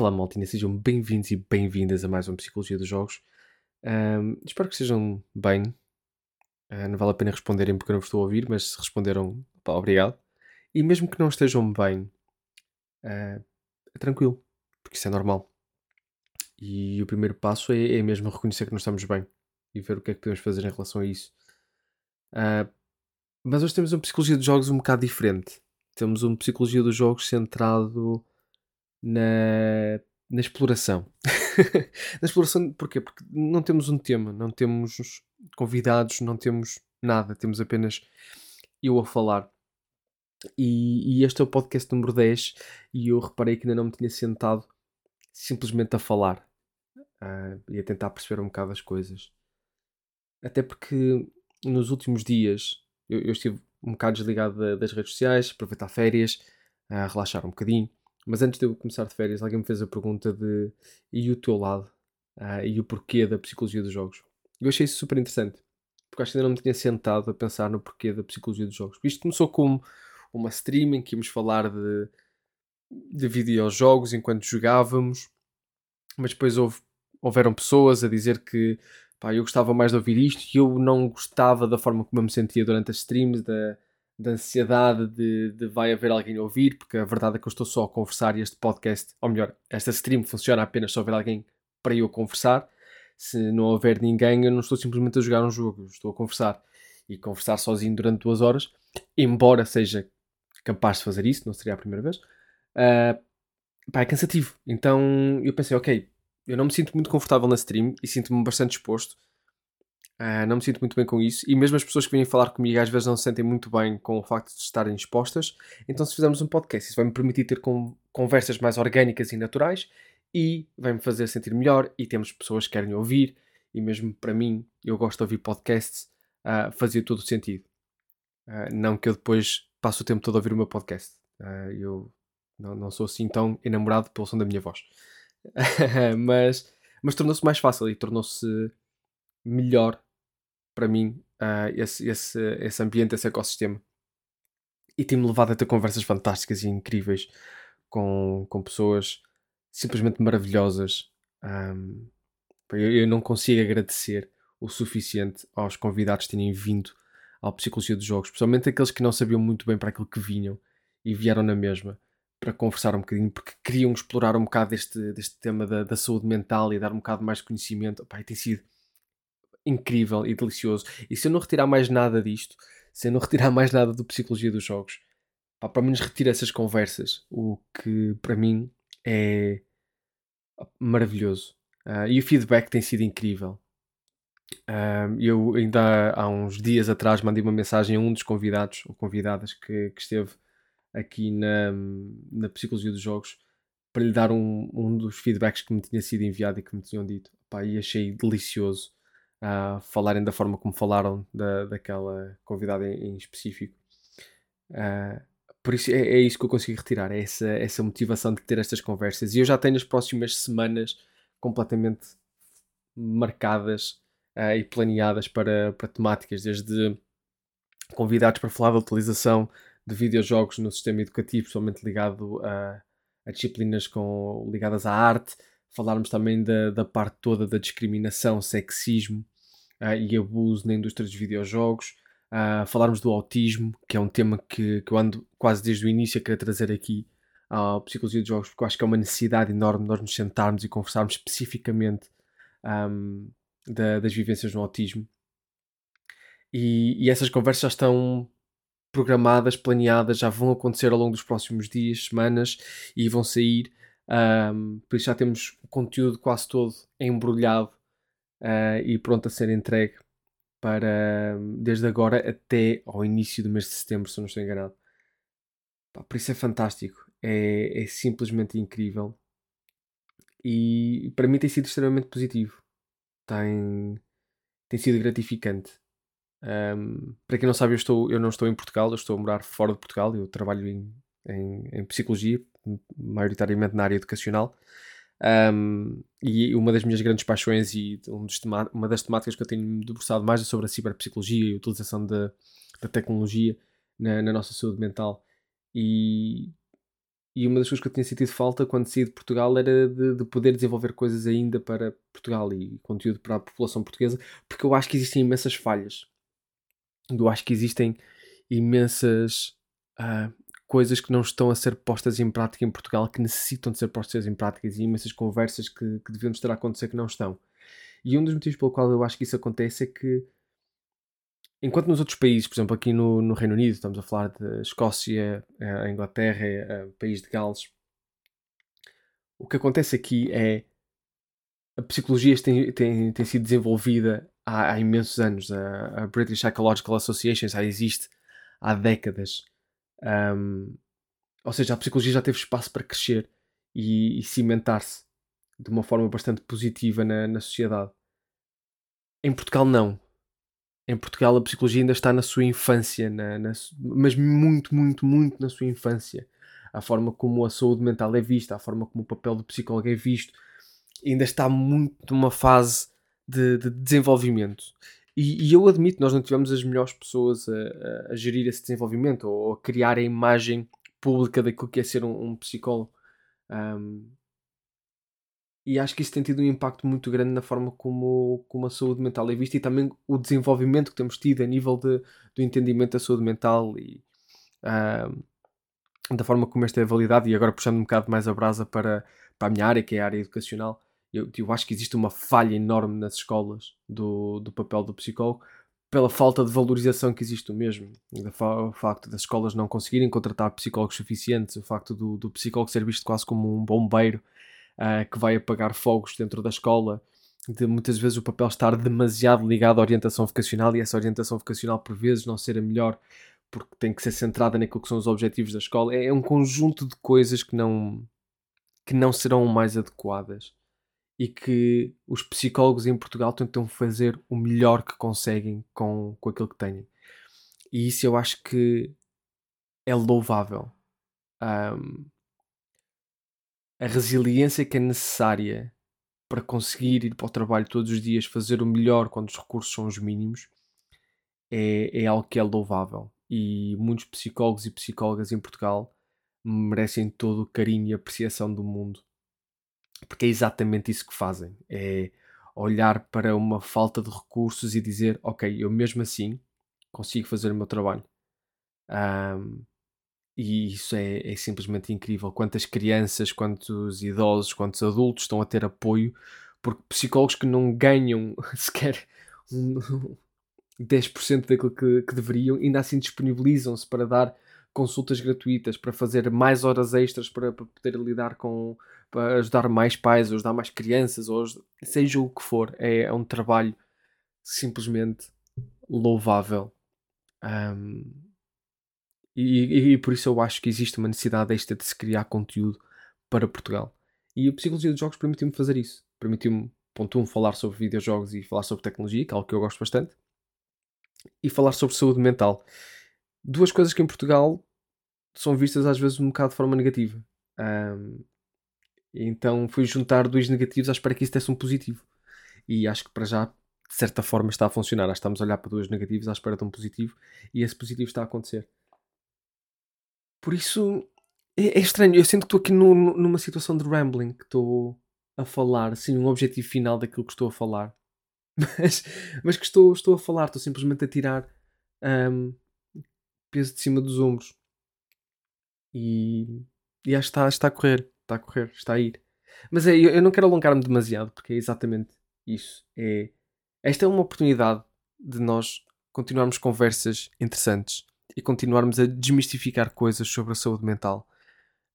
Olá, maltinha, sejam bem-vindos e bem-vindas a mais uma Psicologia dos Jogos. Ahm, espero que estejam bem. Ah, não vale a pena responderem porque eu não vos estou a ouvir, mas se responderam, pá, obrigado. E mesmo que não estejam bem, ah, é tranquilo, porque isso é normal. E o primeiro passo é, é mesmo reconhecer que não estamos bem e ver o que é que podemos fazer em relação a isso. Ah, mas hoje temos uma Psicologia dos Jogos um bocado diferente. Temos uma Psicologia dos Jogos centrado na, na exploração. na exploração, porquê? Porque não temos um tema, não temos convidados, não temos nada, temos apenas eu a falar. E, e este é o podcast número 10 e eu reparei que ainda não me tinha sentado simplesmente a falar uh, e a tentar perceber um bocado as coisas. Até porque nos últimos dias eu, eu estive um bocado desligado das redes sociais, aproveitar férias, a relaxar um bocadinho. Mas antes de eu começar de férias, alguém me fez a pergunta de e o teu lado? Uh, e o porquê da psicologia dos jogos? Eu achei isso super interessante, porque acho que ainda não me tinha sentado a pensar no porquê da psicologia dos jogos. Isto começou como uma stream em que íamos falar de, de videojogos enquanto jogávamos, mas depois houve, houveram pessoas a dizer que pá, eu gostava mais de ouvir isto e eu não gostava da forma como eu me sentia durante as streams, da, da ansiedade de, de, vai haver alguém a ouvir, porque a verdade é que eu estou só a conversar e este podcast, ou melhor, esta stream funciona apenas se houver alguém para eu conversar. Se não houver ninguém, eu não estou simplesmente a jogar um jogo, estou a conversar. E conversar sozinho durante duas horas, embora seja capaz de fazer isso, não seria a primeira vez, uh, pá, é cansativo. Então eu pensei, ok, eu não me sinto muito confortável na stream e sinto-me bastante exposto Uh, não me sinto muito bem com isso. E mesmo as pessoas que vêm falar comigo às vezes não se sentem muito bem com o facto de estarem expostas. Então, se fizermos um podcast, isso vai-me permitir ter com, conversas mais orgânicas e naturais e vai-me fazer sentir melhor. E temos pessoas que querem ouvir. E mesmo para mim, eu gosto de ouvir podcasts, uh, fazia todo o sentido. Uh, não que eu depois passe o tempo todo a ouvir o meu podcast. eu não, não, sou assim tão enamorado pelo som da minha voz. mas mas tornou-se mais fácil e tornou-se melhor para mim uh, esse, esse, esse ambiente, esse ecossistema. E tem-me levado a ter conversas fantásticas e incríveis com, com pessoas simplesmente maravilhosas. Um, eu, eu, não consigo agradecer o suficiente aos convidados terem vindo à Psicologia dos Jogos, especialmente aqueles que não sabiam muito bem para aquilo que vinham e vieram na mesma para conversar um bocadinho, porque queriam explorar um bocado deste, deste tema da, da saúde mental e dar um bocado mais conhecimento. Pai, tem sido incrível e delicioso. E se eu não retirar mais nada disto, se eu não retirar mais nada do Psicologia dos Jogos, pá, pelo menos retiro essas conversas, o que para mim é maravilhoso. Uh, e o feedback tem sido incrível. Uh, eu ainda há uns dias atrás mandei uma mensagem a um dos convidados ou convidadas que, que esteve aqui na, na Psicologia dos Jogos para lhe dar um, um dos feedbacks que me tinha sido enviado e que me tinham dito. Pá, e achei delicioso a falarem da forma como falaram da, daquela convidada em, em específico. Uh, por isso é, é, isso que eu consigo retirar, é essa, essa motivação de ter estas conversas. E eu já tenho as próximas semanas completamente marcadas uh, e planeadas para, para temáticas, desde convidados para falar da utilização de videojogos no sistema educativo, somente ligado a, a disciplinas com, ligadas à arte, falarmos também da, da parte toda da discriminação, sexismo uh, e abuso na indústria dos videojogos, uh, falarmos do autismo, que é um tema que, que eu ando quase desde o início a querer trazer aqui à Psicologia dos Jogos, porque eu acho que é uma necessidade enorme nós nos sentarmos e conversarmos especificamente um, da, das vivências no autismo. E, e essas conversas já estão programadas, planeadas, já vão acontecer ao longo dos próximos dias, semanas e vão sair. Um, por isso já temos o conteúdo quase todo embrulhado uh, e pronto a ser entregue para desde agora até ao início do mês de setembro, se não estou enganado. Pá, por isso é fantástico, é, é simplesmente incrível e para mim tem sido extremamente positivo. Tem, tem sido gratificante. Um, para quem não sabe, eu, estou, eu não estou em Portugal, eu estou a morar fora de Portugal, eu trabalho em, em, em psicologia, maioritariamente na área educacional. Um, e uma das minhas grandes paixões e um uma das temáticas que eu tenho debruçado mais é sobre a ciberpsicologia e a utilização da, da tecnologia na, na, nossa saúde mental. E E uma das coisas que eu tinha sentido falta quando saí de Portugal era de, de, poder desenvolver coisas ainda para Portugal e conteúdo para a população portuguesa, porque eu acho que existem imensas falhas. Eu acho que existem imensas uh, coisas que não estão a ser postas em prática em Portugal, que necessitam de ser postas em prática, e imensas conversas que, que deviam estar a acontecer que não estão. E um dos motivos pelo qual eu acho que isso acontece é que Enquanto nos outros países, por exemplo, aqui no, no Reino Unido, estamos a falar de Escócia, a Inglaterra, a País de Gales, o que acontece aqui é a psicologia tem, tem, tem sido desenvolvida há, há imensos anos. A, a, British Psychological Association já existe há décadas. Um, ou seja, a psicologia já teve espaço para crescer e, e cimentar-se de uma forma bastante positiva na, na sociedade. Em Portugal, não em Portugal a psicologia ainda está na sua infância, na, na, mas muito, muito, muito na sua infância. A forma como a saúde mental é vista, a forma como o papel do psicólogo é visto, ainda está muito numa fase de, de desenvolvimento. E, e, eu admito, nós não tivemos as melhores pessoas a, a, a, gerir esse desenvolvimento ou a criar a imagem pública daquilo que é ser um, um psicólogo. Um, e acho que isso tem tido um impacto muito grande na forma como, como a saúde mental é vista e também o desenvolvimento que temos tido a nível de, do entendimento da saúde mental e uh, da forma como esta é validada. E agora puxando um bocado mais a brasa para, para a minha área, que é a área educacional, eu, eu acho que existe uma falha enorme nas escolas do, do papel do psicólogo pela falta de valorização que existe o mesmo. O facto das escolas não conseguirem contratar psicólogos suficientes, o facto do, do psicólogo ser visto quase como um bombeiro uh, que vai apagar fogos dentro da escola, de muitas vezes o papel estar demasiado ligado à orientação vocacional e essa orientação vocacional por vezes não ser a melhor porque tem que ser centrada naquilo que são os objetivos da escola. É, é um conjunto de coisas que não, que não serão mais adequadas e que os psicólogos em Portugal tentam fazer o melhor que conseguem com, com aquilo que têm. E isso eu acho que é louvável. Um, a resiliência que é necessária para conseguir ir para o trabalho todos os dias, fazer o melhor quando os recursos são os mínimos, é, é algo que é louvável. E muitos psicólogos e psicólogas em Portugal merecem todo o carinho e apreciação do mundo. Porque é exatamente isso que fazem. É olhar para uma falta de recursos e dizer, ok, eu mesmo assim consigo fazer o meu trabalho. Um, e isso é, é, simplesmente incrível. Quantas crianças, quantos idosos, quantos adultos estão a ter apoio, porque psicólogos que não ganham sequer um, 10% daquilo que, que deveriam, ainda assim disponibilizam-se para dar consultas gratuitas, para fazer mais horas extras para, para poder lidar com, para ajudar mais pais, ajudar mais crianças, ou seja o que for. É, é um trabalho simplesmente louvável. Um, e, e, e, por isso eu acho que existe uma necessidade extra de se criar conteúdo para Portugal. E a Psicologia dos Jogos permitiu-me fazer isso. Permitiu-me, ponto um, falar sobre videojogos e falar sobre tecnologia, que é algo que eu gosto bastante. E falar sobre saúde mental. Duas coisas que em Portugal são vistas às vezes um bocado de forma negativa. Um, então fui juntar dois negativos à espera que isso desse um positivo. E acho que para já, de certa forma, está a funcionar. Acho que estamos a olhar para dois negativos à espera de um positivo e esse positivo está a acontecer. Por isso é, é estranho. Eu sinto que estou aqui no, numa situação de rambling, que estou a falar sem um objetivo final daquilo que estou a falar. Mas, mas que estou, estou a falar, estou simplesmente a tirar um, peso de cima dos ombros. E, e acho que está, está a correr, está a correr, está a ir. Mas é, eu, não quero alongar-me demasiado, porque é exatamente isso. É, esta é uma oportunidade de nós continuarmos conversas interessantes e continuarmos a desmistificar coisas sobre a saúde mental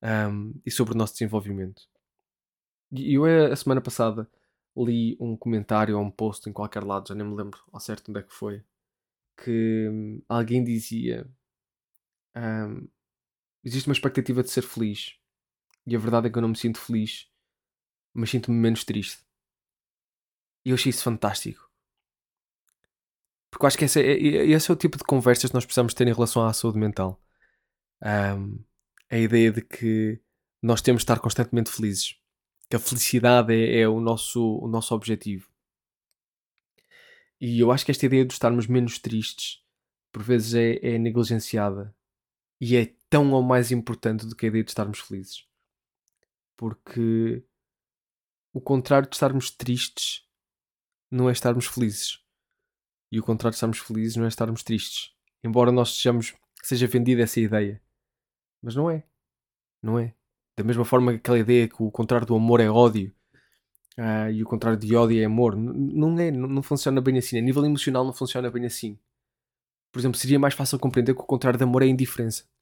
um, e sobre o nosso desenvolvimento. E eu, eh, a semana passada, li um comentário ou um post em qualquer lado, já nem me lembro ao certo onde é que foi, que um, alguém dizia: um, Existe uma expectativa de ser feliz, e a verdade é que eu não me sinto feliz, mas sinto-me menos triste. E eu achei isso fantástico. Porque eu acho que esse é, esse é o tipo de conversas que nós precisamos ter em relação à saúde mental. Um, a ideia de que nós temos de estar constantemente felizes. Que a felicidade é, é, o, nosso, o nosso objetivo. E eu acho que esta ideia de estarmos menos tristes por vezes é, é negligenciada. E é tão ou mais importante do que a ideia de estarmos felizes. Porque o contrário de estarmos tristes não é estarmos felizes. E o contrário de estarmos felizes não é estarmos tristes. Embora nós sejamos, seja vendida essa ideia. Mas não é. Não é. Da mesma forma que aquela ideia que o contrário do amor é ódio uh, e o contrário de ódio é amor. não é, não, não, funciona bem assim. A nível emocional não funciona bem assim. Por exemplo, seria mais fácil compreender que o contrário de amor é indiferença.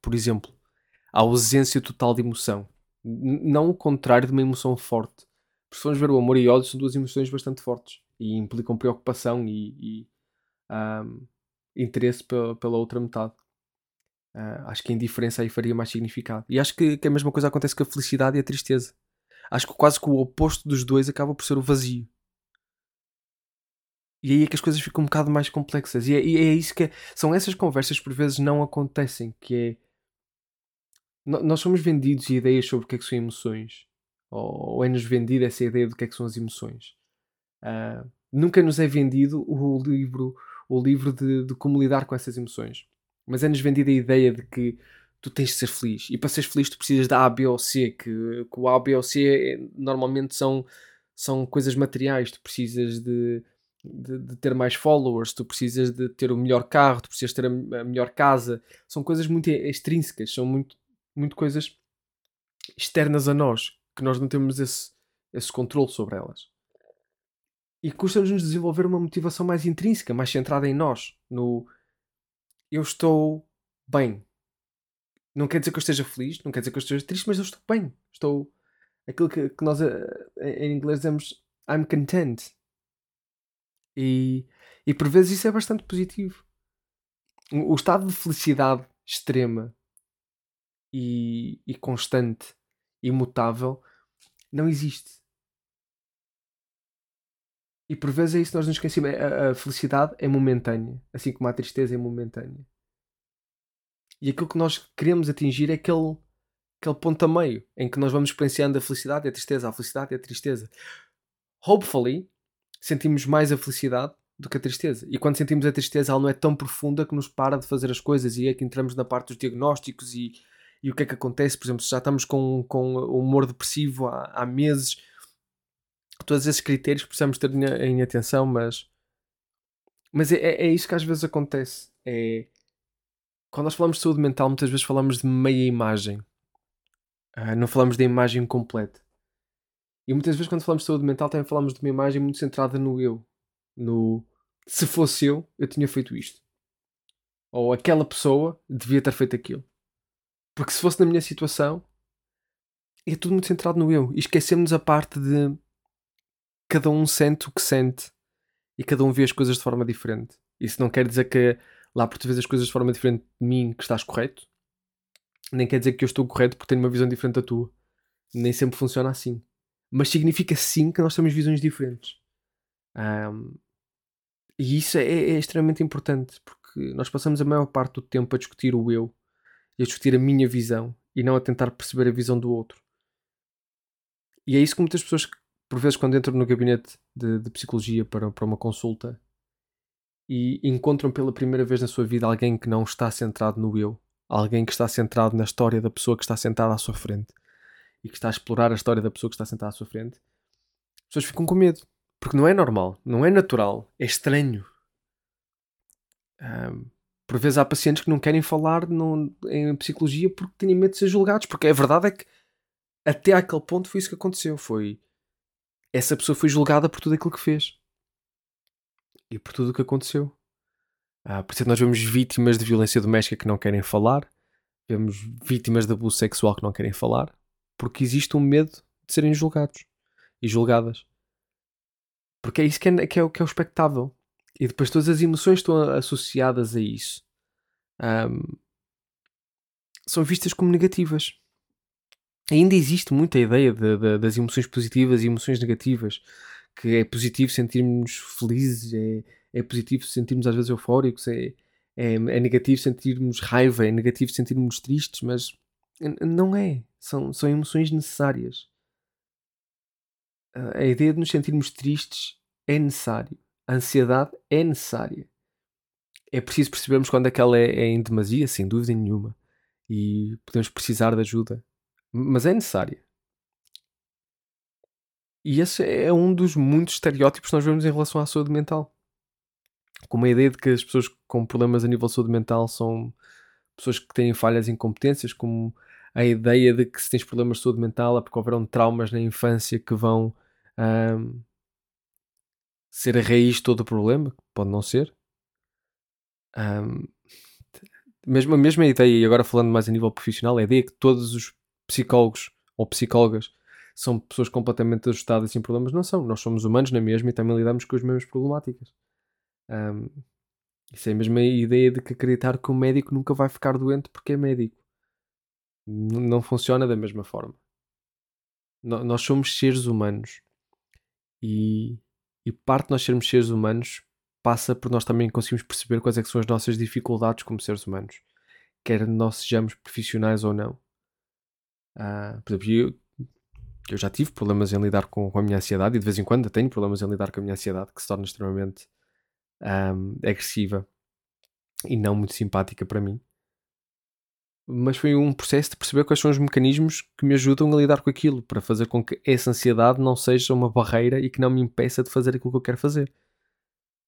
Por exemplo, a ausência total de emoção. Não o contrário de uma emoção forte. Porque se formos ver o amor e o ódio são duas emoções bastante fortes e implicam preocupação e, e um, interesse pela, pela outra metade. Uh, acho que a indiferença aí faria mais significado. E acho que, que, a mesma coisa acontece com a felicidade e a tristeza. Acho que quase que o oposto dos dois acaba por ser o vazio. E aí é que as coisas ficam um bocado mais complexas. E é, e é isso que é, são essas conversas que por vezes não acontecem, que é nós somos vendidos ideias sobre o que é que são emoções. Ou, é-nos vendida essa ideia do que é que são as emoções. Uh, nunca nos é vendido o livro, o livro de, de como lidar com essas emoções mas é-nos vendida a ideia de que tu tens de ser feliz. E para seres feliz tu precisas da A, B ou C, que, que o A, B ou C é, normalmente são, são coisas materiais. Tu precisas de, de, de, ter mais followers, tu precisas de ter o melhor carro, tu precisas ter a, a melhor casa. São coisas muito extrínsecas, são muito, muito coisas externas a nós, que nós não temos esse, esse controle sobre elas. E custa-nos desenvolver uma motivação mais intrínseca, mais centrada em nós, no, eu estou bem. Não quer dizer que eu esteja feliz, não quer dizer que eu esteja triste, mas eu estou bem. Estou. Aquilo que, que nós eh, em inglês dizemos I'm content. E, e por vezes isso é bastante positivo. O estado de felicidade extrema e, e constante, imutável, não existe. E por vezes é isso que nós nos esquecemos. A, a felicidade é momentânea, assim como a tristeza é momentânea. E aquilo que nós queremos atingir é aquele, aquele ponto a meio em que nós vamos experienciando a felicidade e a tristeza, a felicidade e a tristeza. Hopefully, sentimos mais a felicidade do que a tristeza. E quando sentimos a tristeza, ela não é tão profunda que nos para de fazer as coisas e é que entramos na parte dos diagnósticos e, e o que é que acontece. Por exemplo, se já estamos com, com humor depressivo há, há meses todos esses critérios precisamos ter em atenção, mas mas é, é, é isso que às vezes acontece. É quando nós falamos de saúde mental, muitas vezes falamos de meia imagem, uh, não falamos da imagem completa. E muitas vezes, quando falamos de saúde mental, também falamos de uma imagem muito centrada no eu. No se fosse eu, eu tinha feito isto. Ou aquela pessoa devia ter feito aquilo. Porque se fosse na minha situação, é tudo muito centrado no eu. E esquecemos a parte de cada um sente o que sente e cada um vê as coisas de forma diferente. Isso não quer dizer que lá por tu vês as coisas de forma diferente de mim que estás correto, nem quer dizer que eu estou correto porque tenho uma visão diferente da tua. Nem sempre funciona assim. Mas significa sim que nós temos visões diferentes. Um, e isso é, é, extremamente importante porque nós passamos a maior parte do tempo a discutir o eu e a discutir a minha visão e não a tentar perceber a visão do outro. E é isso que muitas pessoas por vezes, quando entram no gabinete de, de psicologia para, para uma consulta e encontram pela primeira vez na sua vida alguém que não está centrado no eu, alguém que está centrado na história da pessoa que está sentada à sua frente e que está a explorar a história da pessoa que está sentada à sua frente, as pessoas ficam com medo. Porque não é normal, não é natural, é estranho. Um, por vezes há pacientes que não querem falar em psicologia porque têm medo de ser julgados. Porque a verdade é que até aquele ponto foi isso que aconteceu. Foi essa pessoa foi julgada por tudo aquilo que fez e por tudo o que aconteceu. Ah, por isso é nós vemos vítimas de violência doméstica que não querem falar, vemos vítimas de abuso sexual que não querem falar, porque existe um medo de serem julgados e julgadas. Porque é isso que é, que é, que é o espectável. E depois todas as emoções estão associadas a isso. Um, são vistas como negativas ainda existe muita ideia de, de, das emoções positivas e emoções negativas. Que é positivo sentirmos felizes, é, é positivo sentirmos às vezes eufóricos, é, é, é negativo sentirmos raiva, é negativo sentirmos tristes, mas não é. São, são emoções necessárias. A ideia de nos sentirmos tristes é necessário. A ansiedade é necessária. é preciso percebermos quando aquela é, é em demasia, sem dúvida nenhuma, e podemos precisar de ajuda, mas é necessária. E esse é um dos muitos estereótipos que nós vemos em relação à saúde mental. Com a ideia de que as pessoas com problemas a nível de saúde mental são pessoas que têm falhas e incompetências, como a ideia de que se tens problemas de saúde mental é porque houveram traumas na infância que vão um, ser a raiz de todo o problema, pode não ser. Um, mesmo, a mesma ideia, e agora falando mais a nível profissional, a ideia que todos os psicólogos ou psicólogas são pessoas completamente ajustadas sem problemas, não são. Nós somos humanos na mesma e também lidamos com as mesmas problemáticas. Um, isso é a mesma ideia de que acreditar que o médico nunca vai ficar doente porque é médico. N não funciona da mesma forma. No nós somos seres humanos e, e parte de nós sermos seres humanos passa por nós também conseguirmos perceber quais é são as nossas dificuldades como seres humanos, quer nós sejamos profissionais ou não. Uh, por exemplo, eu, eu, já tive problemas em lidar com, com, a minha ansiedade e de vez em quando tenho problemas em lidar com a minha ansiedade que se torna extremamente um, agressiva e não muito simpática para mim. Mas foi um processo de perceber quais são os mecanismos que me ajudam a lidar com aquilo, para fazer com que essa ansiedade não seja uma barreira e que não me impeça de fazer aquilo que eu quero fazer.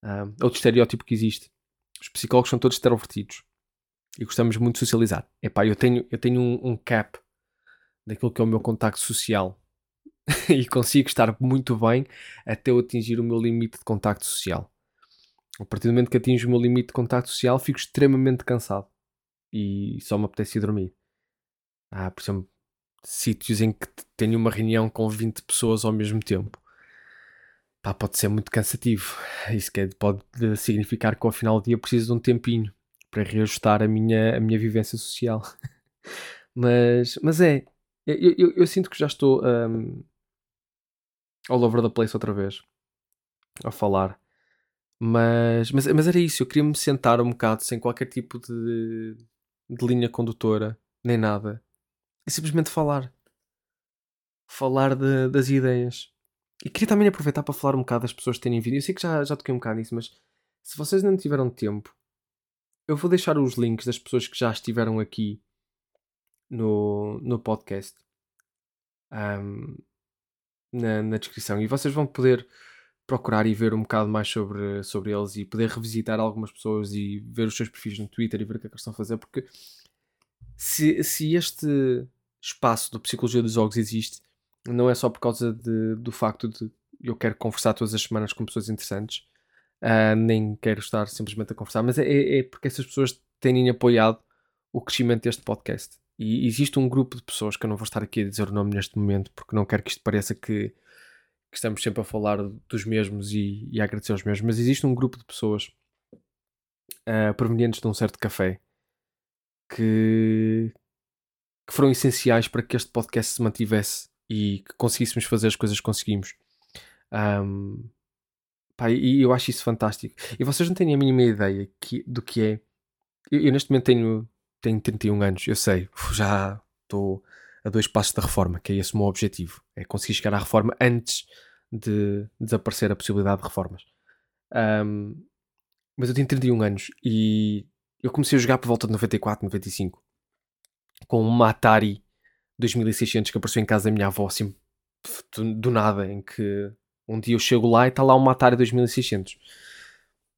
Um, outro estereótipo que existe. Os psicólogos são todos extrovertidos e gostamos muito de socializar. Epá, eu tenho, eu tenho um, um cap daquilo que é o meu contacto social e consigo estar muito bem até eu atingir o meu limite de contacto social. A partir do momento que atinjo o meu limite de contacto social, fico extremamente cansado e só me apetece ir dormir. Há, por exemplo, sítios em que tenho uma reunião com 20 pessoas ao mesmo tempo pá, pode ser muito cansativo. Isso quer, pode significar que ao final do dia preciso de um tempinho para reajustar a minha, a minha vivência social. mas, mas é, eu, eu, eu, sinto que já estou um, all over the place outra vez a falar. Mas, mas, mas era isso, eu queria me sentar um bocado sem qualquer tipo de, de linha condutora, nem nada. E simplesmente falar. Falar de, das ideias. E queria também aproveitar para falar um bocado das pessoas que têm vindo. Eu sei que já, já toquei um bocado nisso, mas se vocês não tiveram tempo, eu vou deixar os links das pessoas que já estiveram aqui no, no podcast um, na, na, descrição. E vocês vão poder procurar e ver um bocado mais sobre, sobre eles e poder revisitar algumas pessoas e ver os seus perfis no Twitter e ver o que é que eles estão a fazer. Porque se, se este espaço do Psicologia dos Jogos existe não é só por causa de, do facto de eu quero conversar todas as semanas com pessoas interessantes, uh, nem quero estar simplesmente a conversar, mas é, é, é, porque essas pessoas têm apoiado o crescimento deste podcast. E existe um grupo de pessoas que eu não vou estar aqui a dizer o nome neste momento, porque não quero que isto pareça que, que estamos sempre a falar dos mesmos e, e, a agradecer aos mesmos, mas existe um grupo de pessoas uh, provenientes de um certo café que, que foram essenciais para que este podcast se mantivesse e que conseguíssemos fazer as coisas que conseguimos. Um, pá, e eu acho isso fantástico. E vocês não têm a mínima ideia que, do que é. Eu, eu, neste momento tenho, tenho 31 anos, eu sei, já estou a dois passos da reforma, que é esse o meu objetivo. É conseguir chegar à reforma antes de desaparecer a possibilidade de reformas. Um, mas eu tenho 31 anos e eu comecei a jogar por volta de 94, 95 com uma Atari 2600 que apareceu em casa da minha avó, assim, do, nada, em que um dia eu chego lá e está lá uma Atari 2600.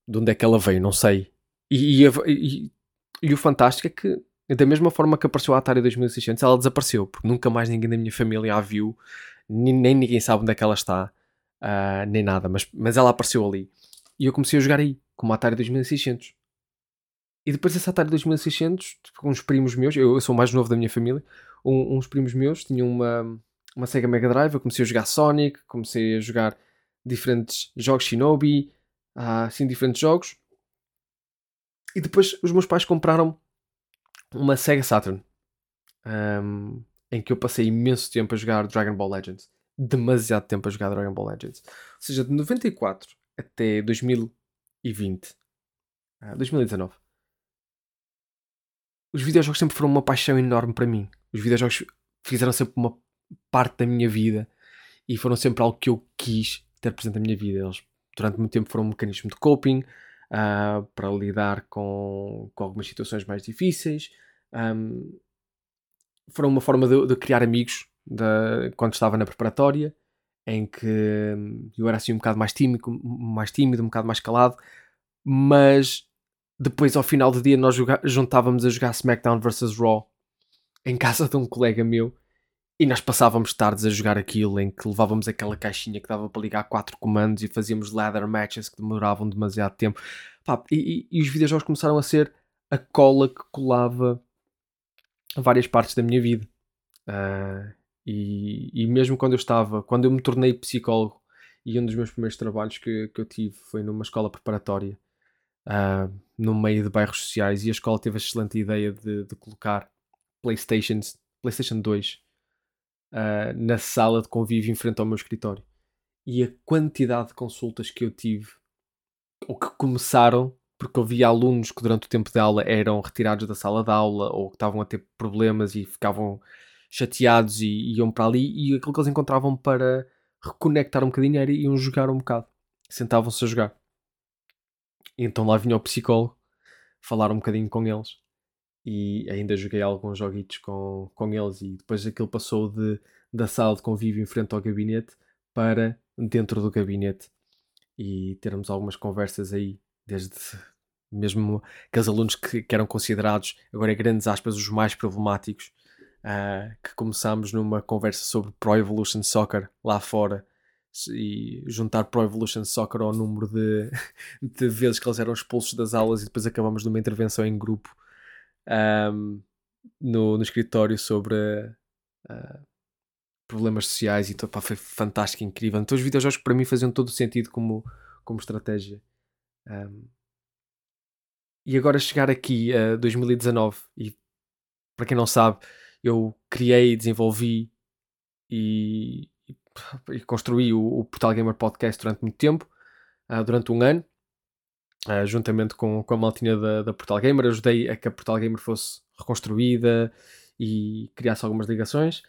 De onde é que ela veio? Não sei. E, e, e, e, o fantástico é que, da mesma forma que apareceu a Atari 2600, ela desapareceu, porque nunca mais ninguém da minha família a viu, nem, nem ninguém sabe onde é que ela está, uh, nem nada, mas, mas ela apareceu ali. E eu comecei a jogar aí, com uma Atari 2600. E depois dessa Atari 2600, com uns primos meus, eu, eu sou o mais novo da minha família, um, uns primos meus tinham uma, uma Sega Mega Drive, eu comecei a jogar Sonic, comecei a jogar diferentes jogos Shinobi, assim, diferentes jogos. E depois os meus pais compraram uma Sega Saturn, um, em que eu passei imenso tempo a jogar Dragon Ball Legends. Demasiado tempo a jogar Dragon Ball Legends. Ou seja, de 94 até 2020, uh, 2019, os videojogos sempre foram uma paixão enorme para mim. Os videojogos fizeram sempre uma parte da minha vida e foram sempre algo que eu quis ter presente na minha vida. Eles, durante muito tempo, foram um mecanismo de coping, uh, para lidar com, com algumas situações mais difíceis. Um, foram uma forma de, de criar amigos de, quando estava na preparatória, em que hum, eu era assim um bocado mais tímido, mais tímido, um bocado mais calado, mas depois ao final do dia nós juntávamos a jogar SmackDown vs Raw em casa de um colega meu e nós passávamos tardes a jogar aquilo em que levávamos aquela caixinha que dava para ligar quatro comandos e fazíamos ladder matches que demoravam demasiado tempo. Pá, e, e, e, os videojogos começaram a ser a cola que colava várias partes da minha vida. Uh, e, e mesmo quando eu estava, quando eu me tornei psicólogo, e um dos meus primeiros trabalhos que, que eu tive foi numa escola preparatória, uh, no meio de bairros sociais, e a escola teve a excelente ideia de, de colocar Playstations, PlayStation 2 uh, na sala de convívio em frente ao meu escritório. E a quantidade de consultas que eu tive, ou que começaram, porque eu via alunos que durante o tempo de aula eram retirados da sala de aula, ou que estavam a ter problemas e ficavam chateados e iam para ali, e aquilo que eles encontravam para reconectar um bocadinho era iam jogar um bocado. Sentavam-se a jogar. E então lá vinha o psicólogo falar um bocadinho com eles e ainda joguei alguns joguitos com, com eles e depois aquilo passou de, da sala de convívio em frente ao gabinete para dentro do gabinete. E termos algumas conversas aí, desde mesmo aqueles alunos que, que eram considerados, agora é grandes aspas, os mais problemáticos, uh, que começámos numa conversa sobre Pro Evolution Soccer lá fora e juntar Pro Evolution Soccer ao número de, de vezes que eles eram expulsos das aulas e depois acabamos numa intervenção em grupo um, no, no escritório sobre uh, problemas sociais e pá, foi fantástico, incrível. Então os videojogos para mim faziam todo o sentido como, como estratégia. Um, e agora chegar aqui a 2019 e para quem não sabe, eu criei, desenvolvi e, e, e construí o, o, Portal Gamer Podcast durante muito tempo, uh, durante um ano uh, juntamente com, com a maltinha da, da Portal Gamer, ajudei a que a Portal Gamer fosse reconstruída e criasse algumas ligações.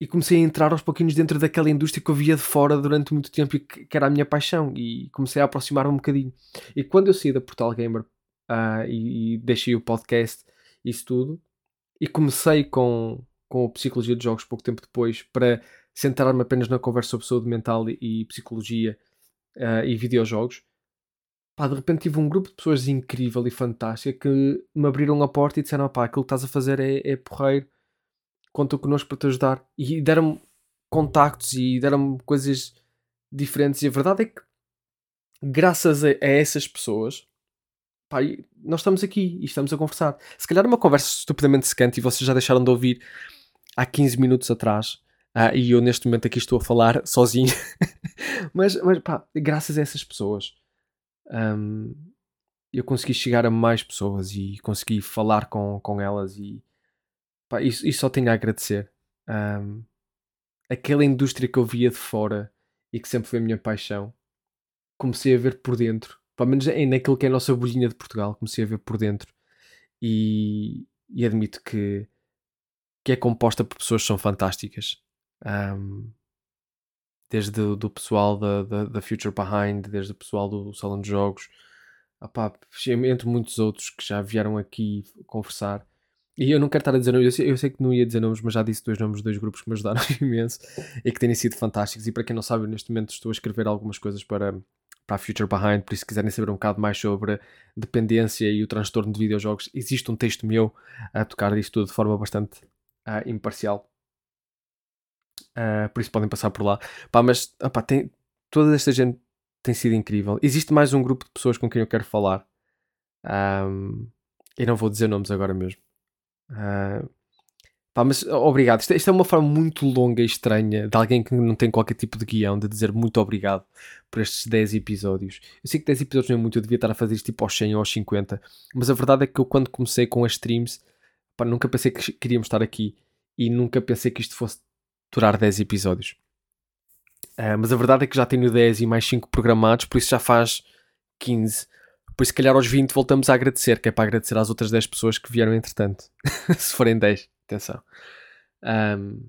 E comecei a entrar aos pouquinhos dentro daquela indústria que eu via de fora durante muito tempo e que, que era a minha paixão. E comecei a aproximar-me um bocadinho. E quando eu saí da Portal Gamer uh, e, e deixei o podcast, isso tudo, e comecei com, com a Psicologia de Jogos pouco tempo depois para centrar-me apenas na conversa sobre saúde mental e, e psicologia uh, e videojogos, pá, de repente tive um grupo de pessoas incrível e fantástica que me abriram a porta e disseram: pá, aquilo que estás a fazer é, é porreiro, conta connosco para te ajudar. E deram-me contactos e deram-me coisas diferentes. E a verdade é que, graças a, a essas pessoas, pá, nós estamos aqui e estamos a conversar. Se calhar uma conversa estupidamente secante e vocês já deixaram de ouvir há 15 minutos atrás. Ah, e eu neste momento aqui estou a falar sozinho. mas, mas pá, graças a essas pessoas um, eu consegui chegar a mais pessoas e consegui falar com, com elas e pá, isso, só tenho a agradecer. Um, aquela indústria que eu via de fora e que sempre foi a minha paixão, comecei a ver por dentro, pelo menos é naquilo que é a nossa bolhinha de Portugal, comecei a ver por dentro e, e admito que, que é composta por pessoas que são fantásticas. Um, desde o pessoal da, da, da, Future Behind, desde o pessoal do Salão de Jogos, opá, entre muitos outros que já vieram aqui conversar. E eu não quero estar a dizer, eu sei, eu sei que não ia dizer nomes, mas já disse dois nomes de dois grupos que me ajudaram imenso e que têm sido fantásticos. E para quem não sabe, neste momento estou a escrever algumas coisas para, para a Future Behind, por isso se quiserem saber um bocado mais sobre dependência e o transtorno de videojogos, existe um texto meu a tocar disto tudo de forma bastante uh, imparcial. Uh, por isso podem passar por lá. Pá, mas tem, toda esta gente tem sido incrível. Existe mais um grupo de pessoas com quem eu quero falar. Um, e não vou dizer nomes agora mesmo. Uh, pá, mas obrigado. Isto, isto, é uma forma muito longa e estranha de alguém que não tem qualquer tipo de guião de dizer muito obrigado por estes 10 episódios. Eu sei que 10 episódios não é muito, eu devia estar a fazer isto tipo aos 100 ou aos 50. Mas a verdade é que eu, quando comecei com as streams, pá, nunca pensei que queríamos estar aqui e nunca pensei que isto fosse durar 10 episódios. Uh, mas a verdade é que já tenho 10 e mais 5 programados, por isso já faz 15. Por isso, se calhar aos 20 voltamos a agradecer, que é para agradecer às outras 10 pessoas que vieram entretanto. se forem 10, atenção. Um,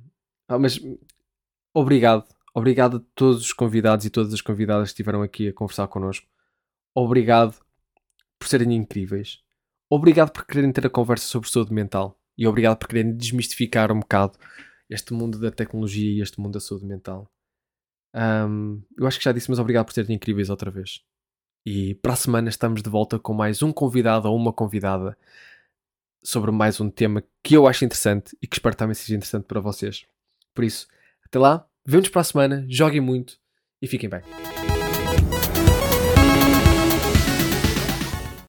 ah, mas obrigado. Obrigado a todos os convidados e todas as convidadas que estiveram aqui a conversar connosco. obrigado por serem incríveis. Obrigado por quererem ter a conversa sobre saúde mental. E obrigado por quererem desmistificar um bocado este mundo da tecnologia e este mundo da saúde mental. Um, eu acho que já disse, mas obrigado por serem incríveis outra vez. E para a semana estamos de volta com mais um convidado ou uma convidada sobre mais um tema que eu acho interessante e que espero também seja interessante para vocês. Por isso, até lá, vemos para a semana, joguem muito e fiquem bem.